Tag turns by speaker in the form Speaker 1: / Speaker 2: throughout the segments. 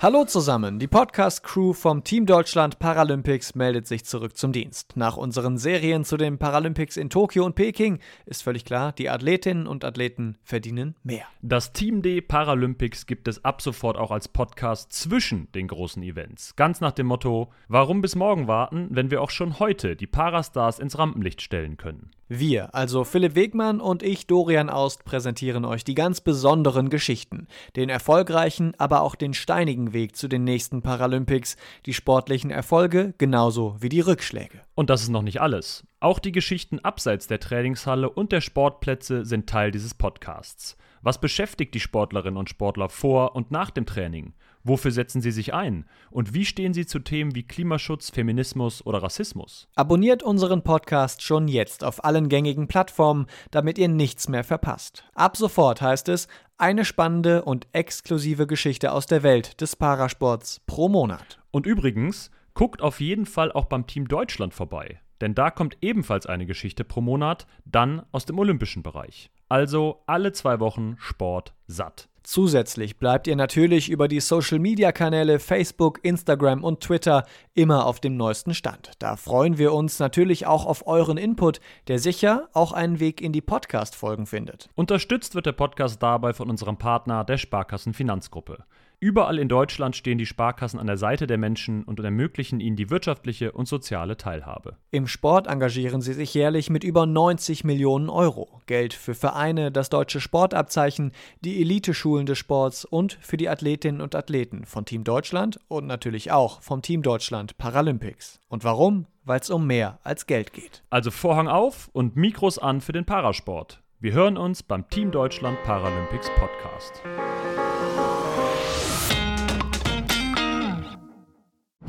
Speaker 1: Hallo zusammen, die Podcast-Crew vom Team Deutschland Paralympics meldet sich zurück zum Dienst. Nach unseren Serien zu den Paralympics in Tokio und Peking ist völlig klar, die Athletinnen und Athleten verdienen mehr.
Speaker 2: Das Team D Paralympics gibt es ab sofort auch als Podcast zwischen den großen Events. Ganz nach dem Motto, warum bis morgen warten, wenn wir auch schon heute die Parastars ins Rampenlicht stellen können.
Speaker 1: Wir, also Philipp Wegmann und ich, Dorian Aust, präsentieren euch die ganz besonderen Geschichten, den erfolgreichen, aber auch den steinigen Weg zu den nächsten Paralympics, die sportlichen Erfolge genauso wie die Rückschläge.
Speaker 2: Und das ist noch nicht alles. Auch die Geschichten abseits der Trainingshalle und der Sportplätze sind Teil dieses Podcasts. Was beschäftigt die Sportlerinnen und Sportler vor und nach dem Training? Wofür setzen sie sich ein? Und wie stehen sie zu Themen wie Klimaschutz, Feminismus oder Rassismus?
Speaker 1: Abonniert unseren Podcast schon jetzt auf allen gängigen Plattformen, damit ihr nichts mehr verpasst. Ab sofort heißt es eine spannende und exklusive Geschichte aus der Welt des Parasports pro Monat.
Speaker 2: Und übrigens, guckt auf jeden Fall auch beim Team Deutschland vorbei. Denn da kommt ebenfalls eine Geschichte pro Monat, dann aus dem olympischen Bereich. Also alle zwei Wochen Sport satt.
Speaker 1: Zusätzlich bleibt ihr natürlich über die Social-Media-Kanäle Facebook, Instagram und Twitter immer auf dem neuesten Stand. Da freuen wir uns natürlich auch auf euren Input, der sicher auch einen Weg in die Podcast-Folgen findet.
Speaker 2: Unterstützt wird der Podcast dabei von unserem Partner der Sparkassen Finanzgruppe. Überall in Deutschland stehen die Sparkassen an der Seite der Menschen und ermöglichen ihnen die wirtschaftliche und soziale Teilhabe.
Speaker 1: Im Sport engagieren sie sich jährlich mit über 90 Millionen Euro. Geld für Vereine, das deutsche Sportabzeichen, die Eliteschulen des Sports und für die Athletinnen und Athleten von Team Deutschland und natürlich auch vom Team Deutschland Paralympics. Und warum? Weil es um mehr als Geld geht.
Speaker 2: Also Vorhang auf und Mikros an für den Parasport. Wir hören uns beim Team Deutschland Paralympics Podcast.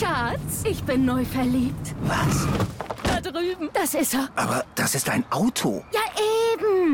Speaker 3: Schatz, ich bin neu verliebt.
Speaker 4: Was?
Speaker 3: Da drüben. Das ist er.
Speaker 4: Aber das ist ein Auto.
Speaker 3: Ja, eben.